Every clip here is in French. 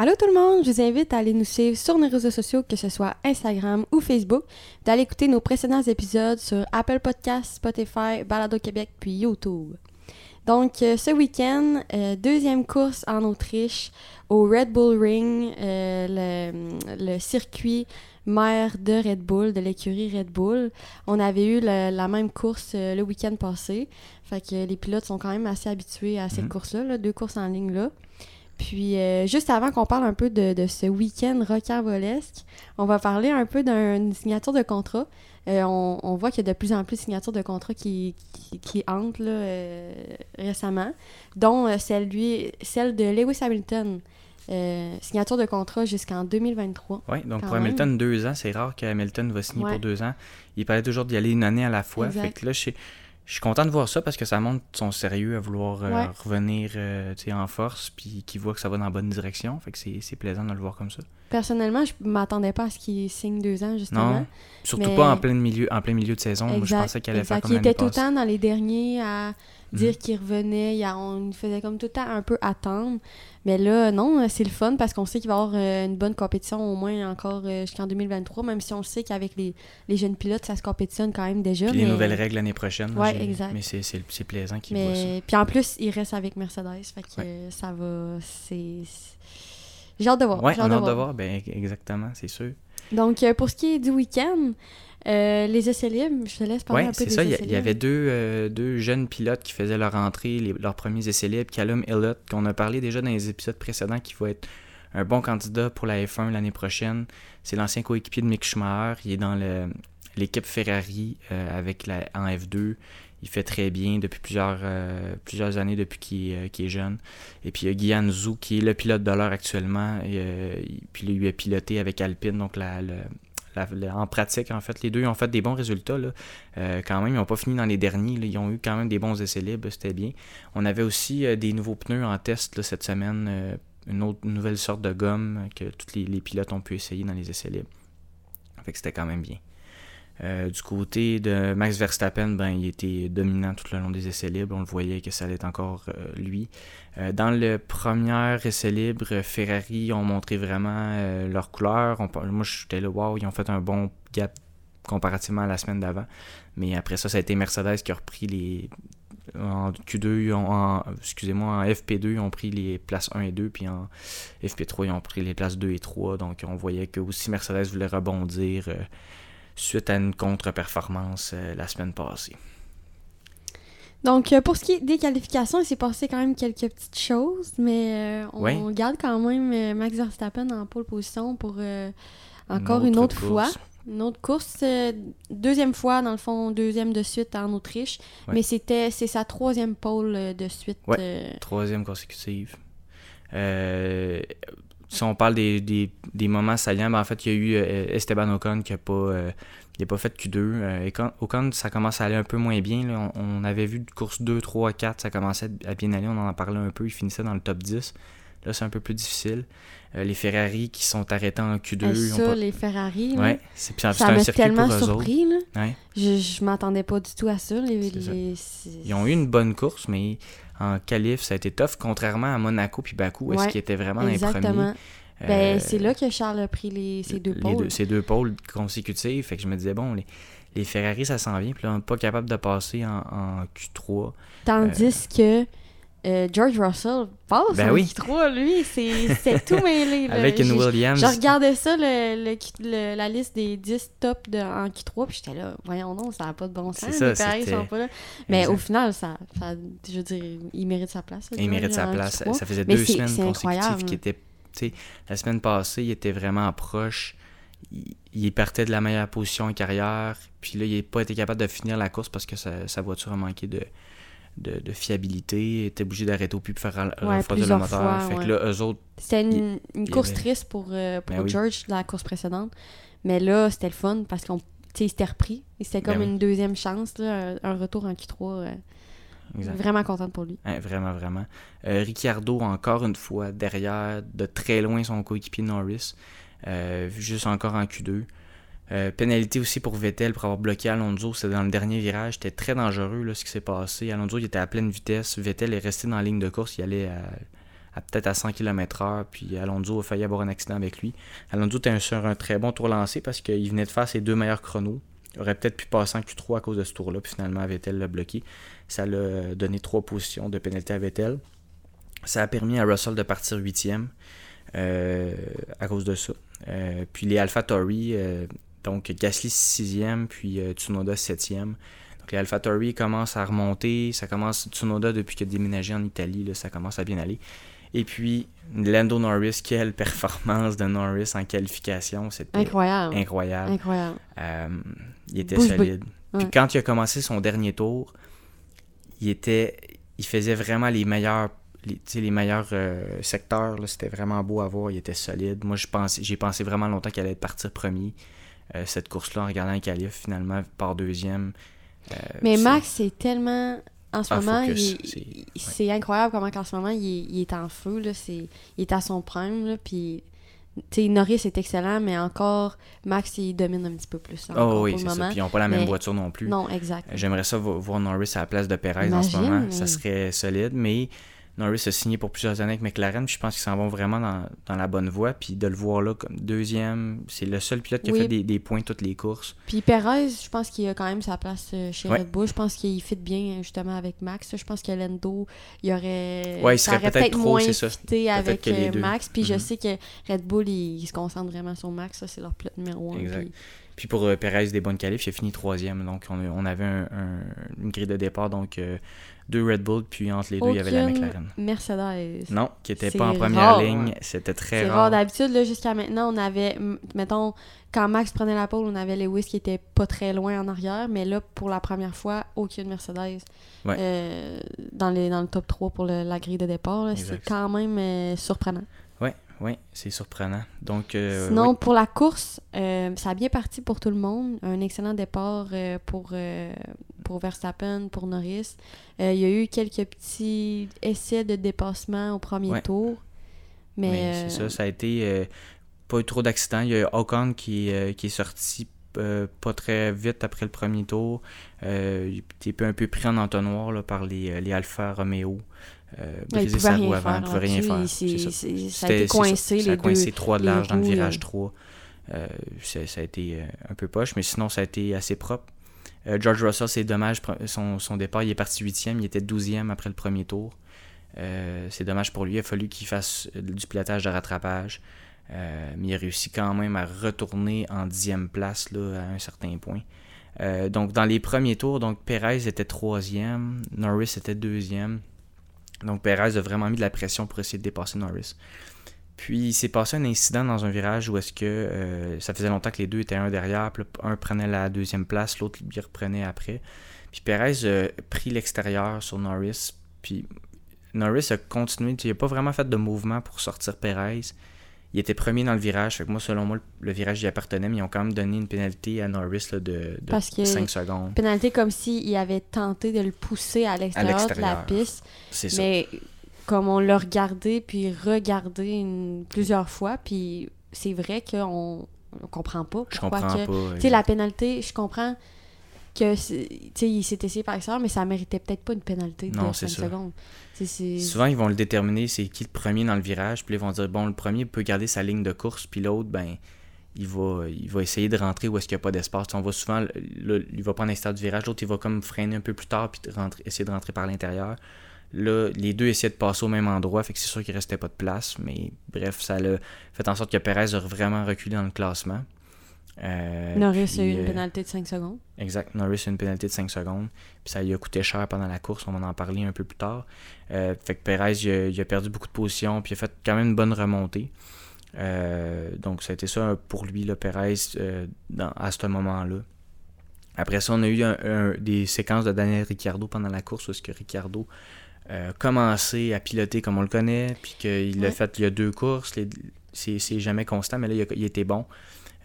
Allô tout le monde, je vous invite à aller nous suivre sur nos réseaux sociaux, que ce soit Instagram ou Facebook, d'aller écouter nos précédents épisodes sur Apple Podcasts, Spotify, Balado Québec puis YouTube. Donc euh, ce week-end, euh, deuxième course en Autriche au Red Bull Ring, euh, le, le, circuit mère de Red Bull, de l'écurie Red Bull. On avait eu le- la même course le week-end passé. Fait que les pilotes sont quand même assez habitués à cette Mhm. course-là, là, deux courses en ligne là. Puis euh, juste avant qu'on parle un peu de, de ce week-end rocambolesque, on va parler un peu d'une signature de contrat. Euh, on, on voit qu'il y a de plus en plus de signatures de contrats qui, qui, qui entrent là, euh, récemment, dont celle, lui, celle de Lewis Hamilton. Euh, signature de contrat jusqu'en 2023. Oui, donc pour Hamilton, deux ans, c'est rare qu'Hamilton va signer Ouais. pour deux ans. Il paraît toujours d'y aller une année à la fois. Exact. Fait que là, je suis, je suis content de voir ça parce que ça montre son sérieux à vouloir euh, Ouais. revenir euh, en force, puis qu'il voit que ça va dans la bonne direction. Fait que c'est plaisant de le voir comme ça. Personnellement, je m'attendais pas à ce qu'il signe deux ans, justement. Non, surtout Mais- pas en plein milieu, en plein milieu de saison. Moi, je Exact, pensais qu'elle allait faire exact. comme Il était tout le temps dans les derniers à dire Mhm. qu'il revenait. Il a- on nous faisait comme tout le temps un peu attendre. Mais là, non, c'est le fun parce qu'on sait qu'il va y avoir euh, une bonne compétition au moins encore euh, jusqu'en 2023, même si on le sait qu'avec les, les jeunes pilotes, ça se compétitionne quand même déjà. Puis les nouvelles règles l'année prochaine. j'ai- exact. Mais c'est- c'est c'est plaisant qu'il voit ça. Mais puis en plus, il reste avec Mercedes, fait que euh, ça va. C'est. J'ai hâte de voir. On hâte a de hâte de voir. Ben, exactement, c'est sûr. Donc, euh, pour ce qui est du week-end, euh, les essais libres, je te laisse parler Oui, un peu c'est des ça. Il y, a- essais il y avait deux, euh, deux jeunes pilotes qui faisaient leur entrée, les- leurs premiers essais libres. Callum Elliott, qu'on a parlé déjà dans les épisodes précédents, qui va être un bon candidat pour la F1 l'année prochaine. C'est l'ancien coéquipier de Mick Schumacher. Il est dans l'équipe Ferrari euh, avec la, en F2. Il fait très bien depuis plusieurs, euh, plusieurs années depuis qu'il est, euh, jeune. Et puis il y a Guyan Zhou qui est le pilote de l'heure actuellement. Et, il- puis lui a piloté avec Alpine, donc la, le- en pratique, en fait, les deux ont fait des bons résultats. Euh, quand même, ils n'ont pas fini dans les derniers. Ils ont eu quand même des bons essais libres, c'était bien. On avait aussi euh, des nouveaux pneus en test cette semaine, euh, une autre nouvelle sorte de gomme que tous les, pilotes ont pu essayer dans les essais libres. Fait c'était quand même bien. Euh, du côté de Max Verstappen, ben, il était dominant tout le long des essais libres. On le voyait que ça allait être encore euh, lui. Euh, dans le premier essai libre, Ferrari ont montré vraiment leur couleur. On- moi, j'étais là, wow, ils ont fait un bon gap comparativement à la semaine d'avant. Mais après ça, ça a été Mercedes qui a repris les. En Q2, ils ont, en, excusez-moi, en FP2, ils ont pris les places 1 et 2, puis en FP3, ils ont pris les places 2 et 3. Donc, on voyait que aussi Mercedes voulait rebondir suite à une contre-performance euh, la semaine passée. Donc, euh, pour ce qui est des qualifications, il s'est passé quand même quelques petites choses, mais euh, on Ouais. garde quand même Max Verstappen en pole position pour encore Une une autre fois. Une autre course, euh, deuxième fois, dans le fond, deuxième de suite en Autriche, Ouais. mais c'était c'est sa troisième pole de suite. Ouais. euh, Troisième consécutive. Euh, si on parle des, moments saliants, ben en fait, il y a eu euh, Esteban Ocon qui a pas, euh, il a pas fait Q2. Euh, Ocon- Ocon, ça commence à aller un peu moins bien. On, on avait vu de course 2, 3, 4, ça commençait à bien aller. On en parlait un peu. Il finissait dans le top 10. Là, c'est un peu plus difficile. Euh, les Ferrari qui sont arrêtés en Q2. euh, ils ont ça, pas- les Ferrari, Ouais, c'est puis ça un m'a circuit tellement pour surpris. Là. Ouais. Je, je m'attendais pas du tout à ça. Les, Ils ont eu une bonne course, mais en qualif, ça a été tough, contrairement à Monaco puis Bakou, est-ce Ouais, qu'ils étaient vraiment dans les premiers? Exactement. Ben, Euh, c'est là que Charles a pris les, ses deux les pôles. ces deux pôles consécutifs. Fait que je me disais, bon, les, les Ferrari, ça s'en vient. Puis là, on n'est pas capable de passer en, en Q3. Tandis que euh, George Russell passe Ben en oui. Q3, lui, c'est tout mêlé. là. Avec une Williams. Je regardais ça, le, le- le- la liste des 10 tops de, en Q3, puis j'étais là, voyons non, ça n'a pas de bon sens. Ça, les c'était- sont pas là. Mais Exact. au final, ça, ça- je veux dire, il mérite sa place. Il mérite sa place. Q3. Ça faisait Mais deux semaines consécutives incroyable. qui étaient. tu sais, La semaine passée, il était vraiment proche. Il, il partait de la meilleure position en carrière. Puis là, il n'a pas été capable de finir la course parce que sa, sa voiture a manqué de, de, de fiabilité. Il était obligé d'arrêter au plus pour faire ra- Ouais, refroidir le moteur. fois, fait ouais. que là, eux autres, C'était une, course avait- triste pour, euh, pour Ben oui. George, la course précédente. Mais là, c'était le fun parce qu'on il s'était repris. C'était Ben comme oui. une deuxième chance, là, un retour en Q3. euh. Vraiment contente pour lui. Hein, vraiment, vraiment. Euh, Ricciardo, encore une fois, derrière, de très loin son coéquipier Norris, juste encore en Q2. Euh, pénalité aussi pour Vettel pour avoir bloqué Alonso. C'était dans le dernier virage. C'était très dangereux là, ce qui s'est passé. Alonso il était à pleine vitesse. Vettel est resté dans la ligne de course. Il allait à, peut-être à 100 km/h, puis Alonso a failli avoir un accident avec lui. Alonso était sur un très bon tour lancé parce qu'il venait de faire ses deux meilleurs chronos. Il aurait peut-être pu passer en Q3 à cause de ce tour-là, puis finalement Vettel l'a bloqué. Ça l'a donné trois positions de pénalité à Vettel. Ça a permis à Russell de partir huitième euh, à cause de ça. Euh, puis les AlphaTauri, euh, donc Gasly sixième, puis Tsunoda septième. Donc les AlphaTauri commencent à remonter. Ça commence Tsunoda depuis qu'il a déménagé en Italie, là, ça commence à bien aller. Et puis, Lando Norris, quelle performance de Norris en qualification. C'était incroyable. Incroyable. incroyable. il était solide. Puis quand il a commencé son dernier tour, il était il faisait vraiment les meilleurs les, les meilleurs euh, secteurs c'était vraiment beau à voir il était solide moi j'ai pensé vraiment longtemps qu'il allait partir premier euh, cette course là en regardant un finalement par deuxième euh, mais Max c'est tellement en ce moment c'est incroyable comment en ce moment il, est en feu là il est à son prime puis sais, Norris est excellent, mais encore, Max, il domine un petit peu plus. oh oui, c'est ça. Puis ils n'ont pas la même voiture non plus. Non, exact. J'aimerais ça voir Norris à la place de Perez en ce moment. Ça serait solide, mais Norris a signé pour plusieurs années avec McLaren, puis je pense qu'ils s'en vont vraiment dans, la bonne voie. Puis de le voir là comme deuxième, c'est le seul pilote qui a fait des, points toutes les courses. Puis Perez, je pense qu'il a quand même sa place euh, chez Red Bull. Je pense qu'il fit bien justement avec Max. Je pense que Lando, il aurait. Ouais, il serait peut-être trop, moins ça. avec euh, Max. Puis je mhm. sais que Red Bull, il, se concentre vraiment sur Max. Ça, c'est leur pilote numéro un. Exact. Puis... pour euh, Perez, des bonnes qualifs, il a fini troisième. Donc, on, avait une grille de départ. Donc, deux Red Bull, puis entre les deux, il y avait la McLaren. Mercedes. Non, qui n'était pas en première ligne. C'était très rare. Rare. D'habitude, jusqu'à maintenant, on avait, mettons, quand Max prenait la pole, on avait Lewis qui était pas très loin en arrière, mais là, pour la première fois, aucune Mercedes euh, dans, les, dans le top 3 pour la grille de départ. C'est quand même euh, surprenant. Oui, oui, c'est surprenant. Donc, euh, Sinon, pour la course, ça a bien parti pour tout le monde. Un excellent départ pour, pour Verstappen, pour Norris. il y a eu quelques petits essais de dépassement au premier tour. Mais, c'est ça, ça a été pas eu trop d'accidents. Il y a eu Ocon qui, qui est sorti pas très vite après le premier tour. il était un peu pris en entonnoir là, par les, les Alfa Romeo. Euh, briser sa roue avant, il pouvait rien faire. ça. a été coincé, les ça a coincé 3 de large dans le virage 3. Euh, ça, a été euh, un peu poche, mais sinon, ça a été assez propre. Euh, George Russell, c'est dommage, son, départ, il est parti 8e, il était 12e après le premier tour. c'est dommage pour lui, il a fallu qu'il fasse du pilotage de rattrapage. mais il a réussi quand même à retourner en 10e place à un certain point. donc, dans les premiers tours, Perez était 3e, Norris était 2e. Donc Perez a vraiment mis de la pression pour essayer de dépasser Norris. Puis il s'est passé un incident dans un virage où est-ce que euh, ça faisait longtemps que les deux étaient un derrière, puis un prenait la deuxième place, l'autre lui reprenait après. Puis Perez a pris l'extérieur sur Norris, puis Norris a continué, il n'a pas vraiment fait de mouvement pour sortir Perez il était premier dans le virage. Fait que moi, selon moi, le, virage y appartenait, mais ils ont quand même donné une pénalité à Norris de, de 5 secondes. Pénalité comme s'il avait tenté de le pousser à l'extérieur de la piste. C'est ça. Mais comme on l'a regardé, puis regardé plusieurs fois, puis c'est vrai qu'on ne comprend pas je comprends que... Tu sais, la pénalité, je comprends que il s'est essayé par exemple, mais ça méritait peut-être pas une pénalité de non, 5 secondes. Souvent, ils vont le déterminer, c'est qui le premier dans le virage, puis ils vont dire, bon, le premier peut garder sa ligne de course, puis l'autre, ben, il va, il va essayer de rentrer où est-ce qu'il n'y a pas d'espace. On va souvent, il va prendre un stade du virage, l'autre, il va comme freiner un peu plus tard, puis rentrer, essayer de rentrer par l'intérieur. Là, les deux essayaient de passer au même endroit, fait que c'est sûr qu'il restait pas de place, mais bref, ça a fait en sorte que Perez a vraiment reculé dans le classement. Euh, Norris a eu une euh, pénalité de 5 secondes. Exact, Norris a eu une pénalité de 5 secondes. Puis ça lui a coûté cher pendant la course, on va en parler un peu plus tard. Euh, fait que Perez, il a, perdu beaucoup de positions, puis il a fait quand même une bonne remontée. donc ça a été ça pour lui, le Perez, à ce moment-là. Après ça, on a eu des séquences de Daniel Ricciardo pendant la course, où que Ricciardo a commencé à piloter comme on le connaît, puis qu'il l'a fait il y a deux courses. C'est jamais constant, mais là, il, il était bon.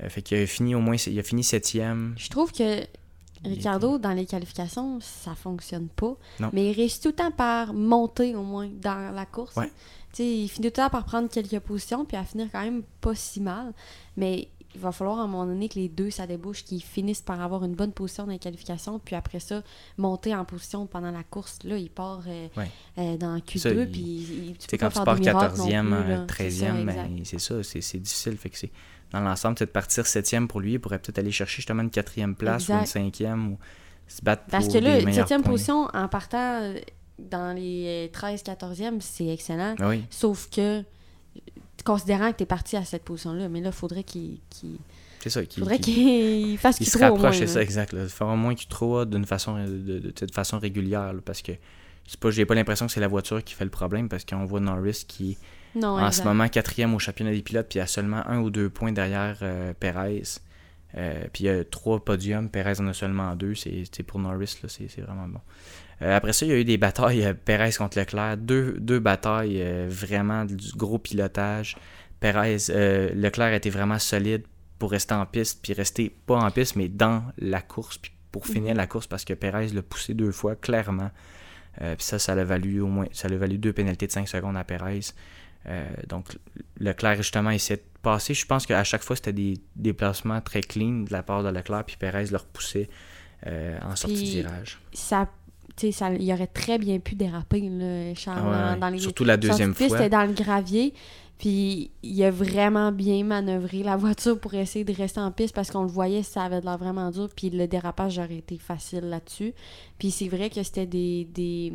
Euh, fait qu'il a fini au moins, il a fini septième. Je trouve que Ricardo, dans les qualifications, ça fonctionne pas. Mais il réussit tout le temps par monter au moins dans la course. il finit tout le temps par prendre quelques positions puis à finir quand même pas si mal. Mais il va falloir à un moment donné que les deux, ça débouche, qu'ils finissent par avoir une bonne position dans les qualifications, puis après ça, monter en position pendant la course. Là, il part euh, Ouais. euh, dans Q2, Ça, puis il- tu peux quand pas tu pars de miracle non 14e, plus, euh, là. 13e, C'est ça, ben, exact. c'est difficile. Fait que c'est dans l'ensemble, de partir 7e pour lui. Il pourrait peut-être aller chercher justement une quatrième place ou une Exact. cinquième ou se battre Parce pour que là, les meilleurs septième points. position, en partant euh, dans les 13-14e, c'est excellent. Ah Oui, Sauf que, considérant que tu es parti à cette position-là, mais là, il faudrait qu'il qu'il- c'est ça. Qui, faudrait qui- qu'il fasse il qu'il se rapproche, c'est ça, exact. Là. Faire au moins qu'il trouve d'une façon, de, de- façon régulière. là, parce que c'est pas, j'ai pas l'impression que c'est la voiture qui fait le problème parce qu'on voit Norris qui Non, en exact. ce moment quatrième au championnat des pilotes, puis il y a seulement un ou deux points derrière euh, Perez. Euh, puis il y a trois podiums, Perez en a seulement deux. C'est pour Norris, là, c'est vraiment bon. Euh, après ça, il y a eu des batailles euh, Perez contre Leclerc. Deux, deux batailles euh, vraiment du gros pilotage. Perez, Leclerc était vraiment solide pour rester en piste, puis rester pas en piste, mais dans la course, puis pour finir Mhm. la course, parce que Perez l'a poussé deux fois, clairement. Puis ça, ça l'a valu au moins, ça l'a valu deux pénalités de 5 secondes à Perez. Donc Leclerc, justement, essayait de passer. Je pense qu'à chaque fois, c'était des déplacements très clean de la part de Leclerc, puis Perez le repoussait en sortie Puis- de virage. ça, ça, il aurait très bien pu déraper, là, Charles, Ah ouais, dans- dans les Surtout la deuxième fois. C'était dans le gravier, puis il a vraiment bien manœuvré la voiture pour essayer de rester en piste parce qu'on le voyait, ça avait de l'air vraiment dur, puis le dérapage aurait été facile là-dessus. Puis c'est vrai que c'était des, des...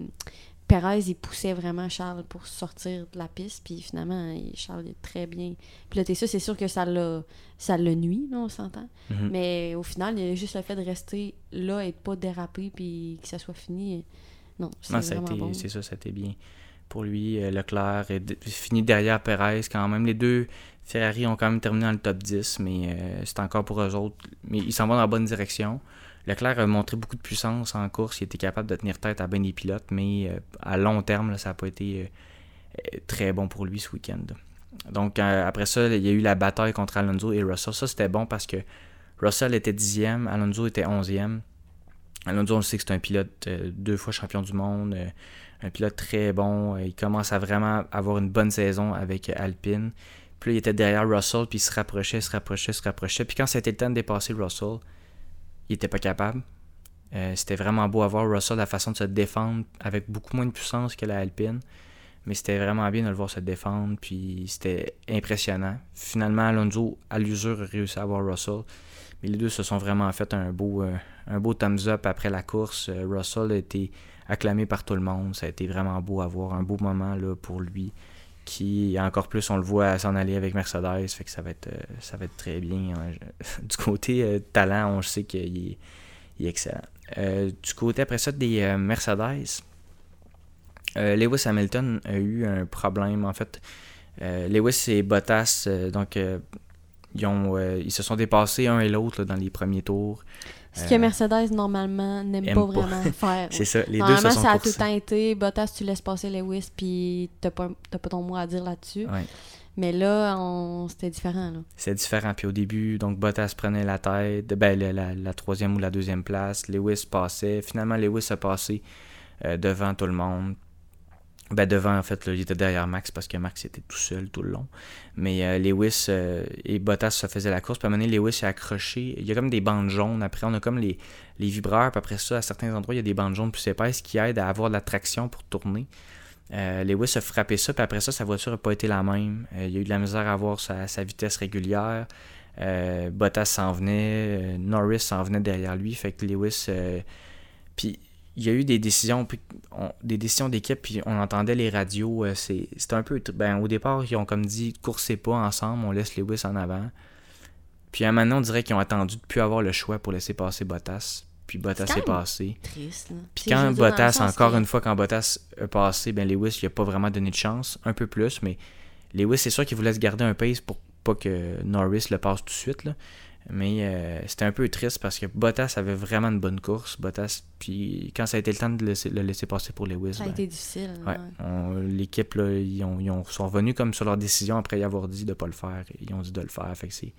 Perez, il poussait vraiment Charles pour sortir de la piste, puis finalement, il- Charles est très bien piloté ça. C'est sûr que ça l'a ça le nuit, là, on s'entend. Mhm. Mais au final, il y a juste le fait de rester là et de pas déraper puis que ça soit fini. Non, c'est vraiment bon. c'est ça, été bien pour lui. Euh, Leclerc est fini derrière Perez quand même. Les deux Ferrari ont quand même terminé dans le top 10, mais euh, c'est encore pour eux autres. Mais ils s'en vont dans la bonne direction. Leclerc a montré beaucoup de puissance en course. Il était capable de tenir tête à bien des pilotes, mais euh, à long terme, ça n'a pas été euh, euh, très bon pour lui ce week-end. Donc après ça, il y a eu la bataille contre Alonso et Russell. Ça, c'était bon parce que Russell était dixième, Alonso était onzième. Alonso, on le sait que c'est un pilote deux fois champion du monde, un pilote très bon. Il commence à vraiment avoir une bonne saison avec Alpine. Puis là, il était derrière Russell, puis il se rapprochait, se rapprochait, se rapprochait. Puis quand c'était le temps de dépasser Russell, il était pas capable. Euh, c'était vraiment beau à voir Russell, la façon de se défendre avec beaucoup moins de puissance que la Alpine. Mais c'était vraiment bien de le voir se défendre, puis c'était impressionnant. Finalement, Alonso, à l'usure, a réussi à avoir Russell. Mais les deux se sont vraiment fait un beau, euh, un beau thumbs up après la course. Euh, Russell a été acclamé par tout le monde. Ça a été vraiment beau à voir, un beau moment là, pour lui. Qui, encore plus, on le voit s'en aller avec Mercedes. Fait que ça va être, euh, ça va être très bien. hein. Du côté euh, talent, on sait qu'il est, excellent. Euh, du côté après ça des Mercedes, Lewis Hamilton a eu un problème. En fait, Lewis et Bottas, donc, ils, ils se sont dépassés un et l'autre dans les premiers tours. Ce que Euh, Mercedes, normalement, n'aime aime pas pas. vraiment faire. C'est ça, les deux Normalement, se sont ça a tout le temps été Bottas, tu laisses passer Lewis, puis t'as pas, t'as pas ton mot à dire là-dessus. Ouais. Mais là, on... c'était différent. C'est différent. Puis au début, donc Bottas prenait la tête, ben, la, la- la troisième ou la deuxième place. Lewis passait. Finalement, Lewis a passé euh, devant tout le monde. Ben, devant, en fait, là, il était derrière Max parce que Max était tout seul tout le long. Mais euh, Lewis euh, et Bottas se faisaient la course. Puis à un moment donné, Lewis est accroché. Il y a comme des bandes jaunes. Après, on a comme les, les vibreurs. Puis après ça, à certains endroits, il y a des bandes jaunes plus épaisses qui aident à avoir de la traction pour tourner. Euh, Lewis a frappé ça, puis après ça, sa voiture n'a pas été la même. Euh, il a eu de la misère à avoir sa, sa vitesse régulière. Euh, Bottas s'en venait, euh, Norris s'en venait derrière lui, fait que Lewis. puis il y a eu des décisions, puis on- des décisions d'équipe, puis on entendait les radios. euh, c'est, c'était un peu. Ben, au départ, ils ont comme dit coursez pas ensemble, on laisse Lewis en avant. Puis à un moment, on dirait qu'ils ont attendu de plus avoir le choix pour laisser passer Bottas. Puis Bottas est passé. Triste. Puis quand Bottas, encore que- une fois, quand Bottas a passé, ben Lewis, il a pas vraiment donné de chance, un peu plus, mais Lewis, c'est sûr qu'il voulait se garder un pace pour pas que Norris le passe tout de suite, là. Mais euh, c'était un peu triste parce que Bottas avait vraiment une bonne course. Bottas, puis quand ça a été le temps de le laisser, le laisser passer pour Lewis, Ça a ben, été difficile. ouais, l'équipe, là, ils, ont, ils ont- sont revenus comme sur leur décision après y avoir dit de pas le faire. Ils ont dit de le faire. Fait que c'est,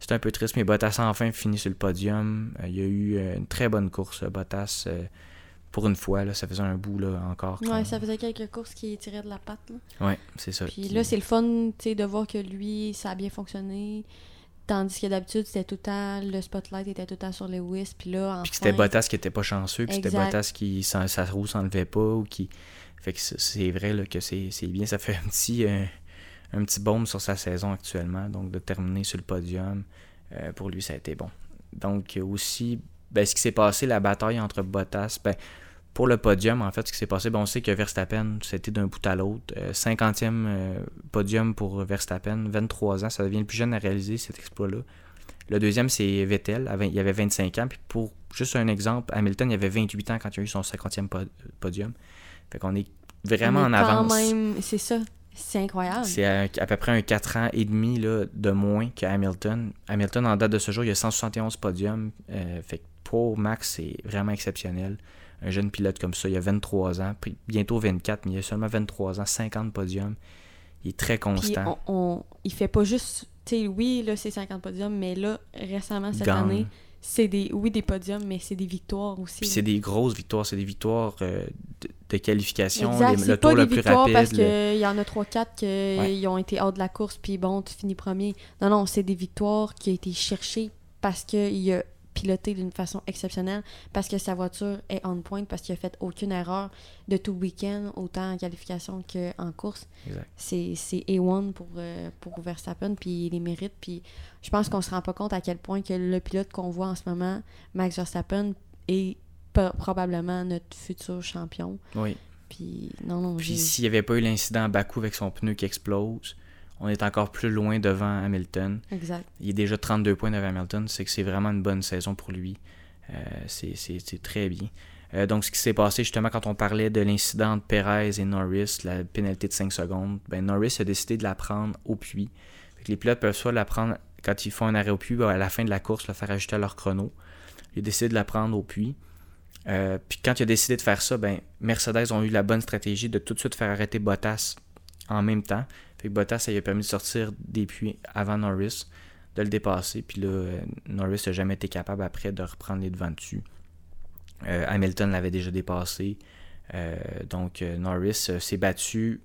c'est un peu triste, mais Bottas a enfin fini sur le podium. Euh, il y a eu euh, une très bonne course, Bottas. pour une fois, là, ça faisait un bout là, encore. Ouais, ça faisait quelques courses qui tiraient de la patte. Là. Ouais, c'est ça. Puis qui- là, c'est le fun de voir que lui, ça a bien fonctionné. Tandis que d'habitude, c'était tout le temps, le spotlight était tout le temps sur Lewis, puis là. Puis que c'était Bottas qui était pas chanceux, que c'était. Bottas qui, sa, sa roue s'enlevait pas, ou qui... Fait que c'est- vrai là, que c'est c'est bien, ça fait un petit, euh, un petit baume sur sa saison actuellement, donc de terminer sur le podium, euh, pour lui, ça a été bon. Donc euh, aussi, ben, ce qui s'est passé, la bataille entre Bottas, ben, pour le podium, en fait, ce qui s'est passé, ben, on sait que Verstappen, c'était d'un bout à l'autre. Euh, 50e euh, podium pour Verstappen, 23 ans, ça devient le plus jeune à réaliser cet exploit-là. Le deuxième, c'est Vettel, il avait 25 ans. Puis pour juste un exemple, Hamilton, il avait 28 ans quand il a eu son 50e po- podium. Fait qu'on est vraiment en avance. C'est ça. C'est incroyable. C'est à, à peu près un 4 ans et demi là, de moins que Hamilton. Hamilton, en date de ce jour, il a 171 podiums. Euh, fait que pour Max, c'est vraiment exceptionnel. Un jeune pilote comme ça, il a 23 ans, puis bientôt 24, mais il a seulement 23 ans, 50 podiums. Il est très Puis constant. on, on- il fait pas juste... Tu sais, oui, là, c'est 50 podiums, mais là, récemment, cette année, c'est des... Oui, des podiums, mais c'est des victoires aussi. Puis c'est des grosses victoires, c'est des victoires euh, de, de qualification, Exact, les- le pas tour des le plus victoires rapide. parce le- qu'il y en a 3-4 qui Ouais. ont été hors de la course, puis bon, tu finis premier. Non, non, c'est des victoires qui ont été cherchées parce qu'il a piloté d'une façon exceptionnelle, parce que sa voiture est on point, parce qu'il a fait aucune erreur de tout le week-end, autant en qualification qu'en course. C'est c'est A1 pour, euh, pour Verstappen, puis il les mérite. Puis je pense qu'on se rend pas compte à quel point que le pilote qu'on voit en ce moment, Max Verstappen, est probablement notre futur champion. Oui. Puis non, non, Puis s'il n'y avait pas eu l'incident à Bakou avec son pneu qui explose, on est encore plus loin devant Hamilton. Exact. Il est déjà 32 points devant Hamilton. C'est que c'est vraiment une bonne saison pour lui. Euh, c'est- très bien. Euh, donc, ce qui s'est passé justement quand on parlait de l'incident entre Perez et Norris, la pénalité de 5 secondes, ben Norris a décidé de la prendre au puits. Les pilotes peuvent soit la prendre quand ils font un arrêt au puits, ou à la fin de la course, le faire ajouter à leur chrono. Il a décidé de la prendre au puits. Euh, puis quand il a décidé de faire ça, ben Mercedes ont eu la bonne stratégie de tout de suite faire arrêter Bottas en même temps. Fait que Bottas, ça lui a permis de sortir des puits avant Norris, de le dépasser. Puis là, euh, Norris n'a jamais été capable après de reprendre les devants dessus. Euh, Hamilton l'avait déjà dépassé. Euh, donc euh, Norris s'est battu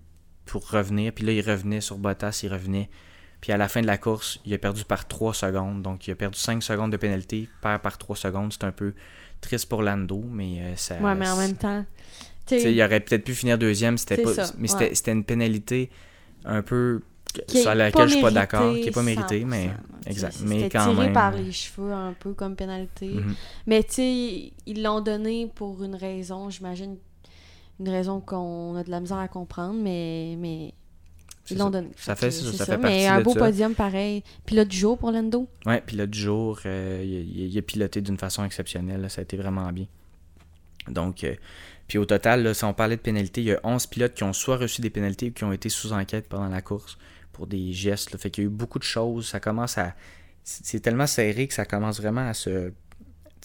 pour revenir. Puis là, il revenait sur Bottas, il revenait. Puis à la fin de la course, il a perdu par 3 secondes. Donc il a perdu 5 secondes de pénalité, perd par 3 secondes. C'est un peu triste pour Lando, mais ça. Ouais, mais en même temps, il aurait peut-être pu finir deuxième, c'était pas, ça, mais ouais. c'était une pénalité un peu est sur laquelle je suis pas d'accord, qui est pas méritée, mais 100%, exact. Mais quand tiré même, par les cheveux un peu comme pénalité. mhm. Mais tu sais, ils l'ont donné pour une raison, j'imagine, une raison qu'on a de la misère à comprendre, mais, mais ils l'ont ça. donné. Ça Fait ça, c'est ça fait Mais un de beau ça. podium pareil. Pilote du jour pour Lando. Ouais, là, du jour, euh, il, il- il a piloté d'une façon exceptionnelle. là, ça a été vraiment bien. Donc, euh, puis au total, là, si on parlait de pénalités, il y a 11 pilotes qui ont soit reçu des pénalités ou qui ont été sous enquête pendant la course pour des gestes. Là. Fait qu'il y a eu beaucoup de choses. Ça commence à. C'est tellement serré que ça commence vraiment à se.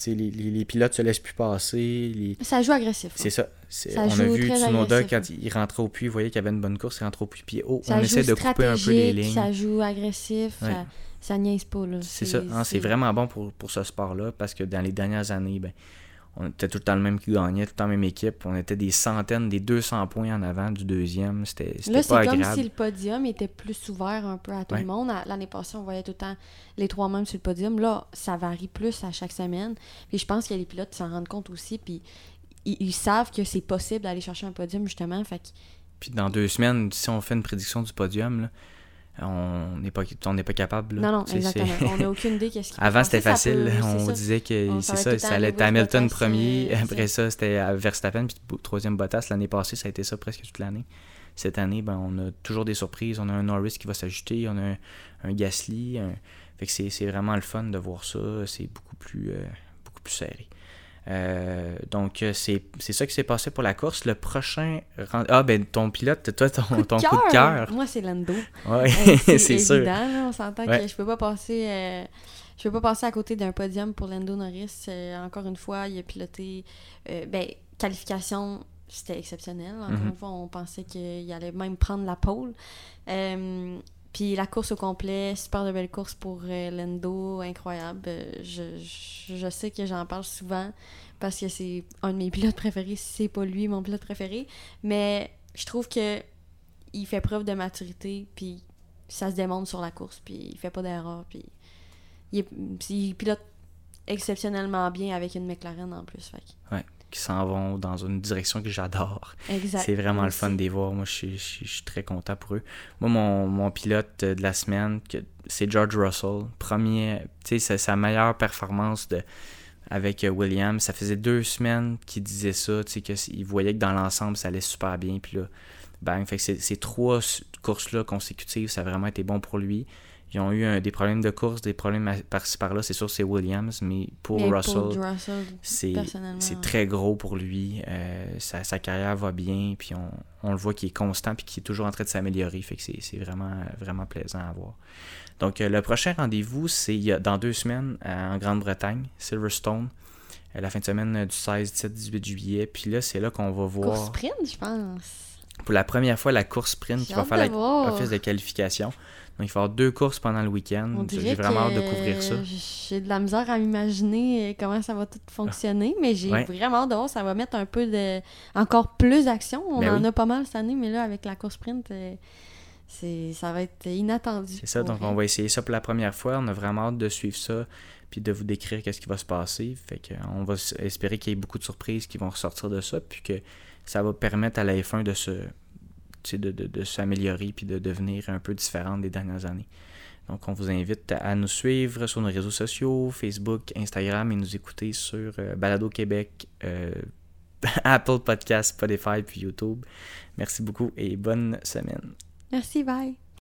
Les, les, les pilotes se laissent plus passer. Les... Ça joue agressif. C'est ça. Ça on a vu Tsunoda agressif, quand il rentrait au puits, il voyait qu'il y avait une bonne course, il rentrait au puits, puis oh, Ça on essaie de couper un peu les lignes. Ça joue agressif. Ouais. Ça, ça niaise pas. C'est ça, hein, c'est vraiment bon pour, pour ce sport-là parce que dans les dernières années, ben, on était tout le temps le même qui gagnait, tout le temps la même équipe. On était des centaines, des 200 points en avant du deuxième. C'était Là, c'est comme si le podium était plus ouvert un peu à tout Ouais. le monde. L'année passée, on voyait tout le temps les trois mêmes sur le podium. Là, ça varie plus à chaque semaine. Puis je pense que les pilotes s'en rendent compte aussi. Puis ils, ils savent que c'est possible d'aller chercher un podium, justement. Fait que Puis dans deux semaines, si on fait une prédiction du podium, là, on n'est pas, on n'est pas capable. là. Non, non, exactement. On n'a aucune idée qu'est-ce qui Avant, c'était facile. peut- on ça. disait que c'est ça, ça allait être Hamilton premier. euh, Après ça, c'était à Verstappen. Puis troisième Bottas. L'année passée, ça a été ça presque toute l'année. Cette année, ben, on a toujours des surprises. On a un Norris qui va s'ajouter. On a un, un Gasly. un- Fait que c'est c'est vraiment le fun de voir ça. C'est beaucoup plus, euh, beaucoup plus serré. Euh, donc, euh, c'est ça qui s'est passé pour la course. Le prochain. Ah, ben, ton pilote, toi, ton Coup de ton coup de cœur. Moi, c'est Lando. Ouais, Euh, c'est sûr. là, on s'entend Ouais. que je peux pas passer euh, je peux pas passer à côté d'un podium pour Lando Norris. Encore une fois, il a piloté ben, qualification, c'était exceptionnel. Encore Mhm. une fois, on pensait qu'il allait même prendre la pole. Puis la course au complet, super de belle course pour euh, Lando, incroyable. Je, je, je sais que j'en parle souvent parce que c'est un de mes pilotes préférés, si c'est pas lui mon pilote préféré. Mais je trouve que il fait preuve de maturité, puis ça se démontre sur la course, puis il fait pas d'erreur, puis il, pilote exceptionnellement bien avec une McLaren en plus. Qui s'en vont dans une direction que j'adore. C'est vraiment le fun de les voir. Moi, je suis, je suis- je suis très content pour eux. Moi, mon, mon pilote de la semaine, c'est George Russell. Premier, tu sais, c'est sa meilleure performance de, avec euh, Williams. Ça faisait deux semaines qu'il disait ça, tu sais, qu'il voyait que dans l'ensemble, ça allait super bien. Puis là, bang. Fait que ces, ces trois courses-là consécutives, ça a vraiment été bon pour lui. Ils ont eu un- des problèmes de course, des problèmes par-ci par-là. C'est sûr, c'est Williams, mais pour Mais Russell, c'est très gros pour lui. Euh, sa, sa carrière va bien, puis on, on le voit qu'il est constant, puis qu'il est toujours en train de s'améliorer. Fait que c'est vraiment, vraiment plaisant à voir. Donc, euh, le prochain rendez-vous, c'est dans deux semaines euh, en Grande-Bretagne, Silverstone, la fin de semaine du 16, 17, 18 juillet. Puis là, c'est là qu'on va Course voir sprint, je pense. pour la première fois la course sprint qui va faire de la voir. office de qualification. Donc, il va y avoir deux courses pendant le week-end. J'ai vraiment hâte de couvrir ça. J'ai de la misère à m'imaginer euh, comment ça va tout fonctionner, mais j'ai Ouais. vraiment hâte de voir. Ça va mettre un peu de. encore plus d'action. On Ben en oui. a pas mal cette année, mais là, avec la course sprint, euh, ça va être inattendu. C'est ça, donc vrai. on va essayer ça pour la première fois. On a vraiment hâte de suivre ça, puis de vous décrire qu'est-ce qui va se passer. Fait que, on va espérer qu'il y ait beaucoup de surprises qui vont ressortir de ça, puis que ça va permettre à la F1 de se de, de, s'améliorer puis de devenir un peu différente des dernières années. Donc on vous invite à nous suivre sur nos réseaux sociaux, Facebook, Instagram et nous écouter sur euh, Balado Québec, euh, Apple Podcast, Spotify puis YouTube. Merci beaucoup et bonne semaine. Merci, bye.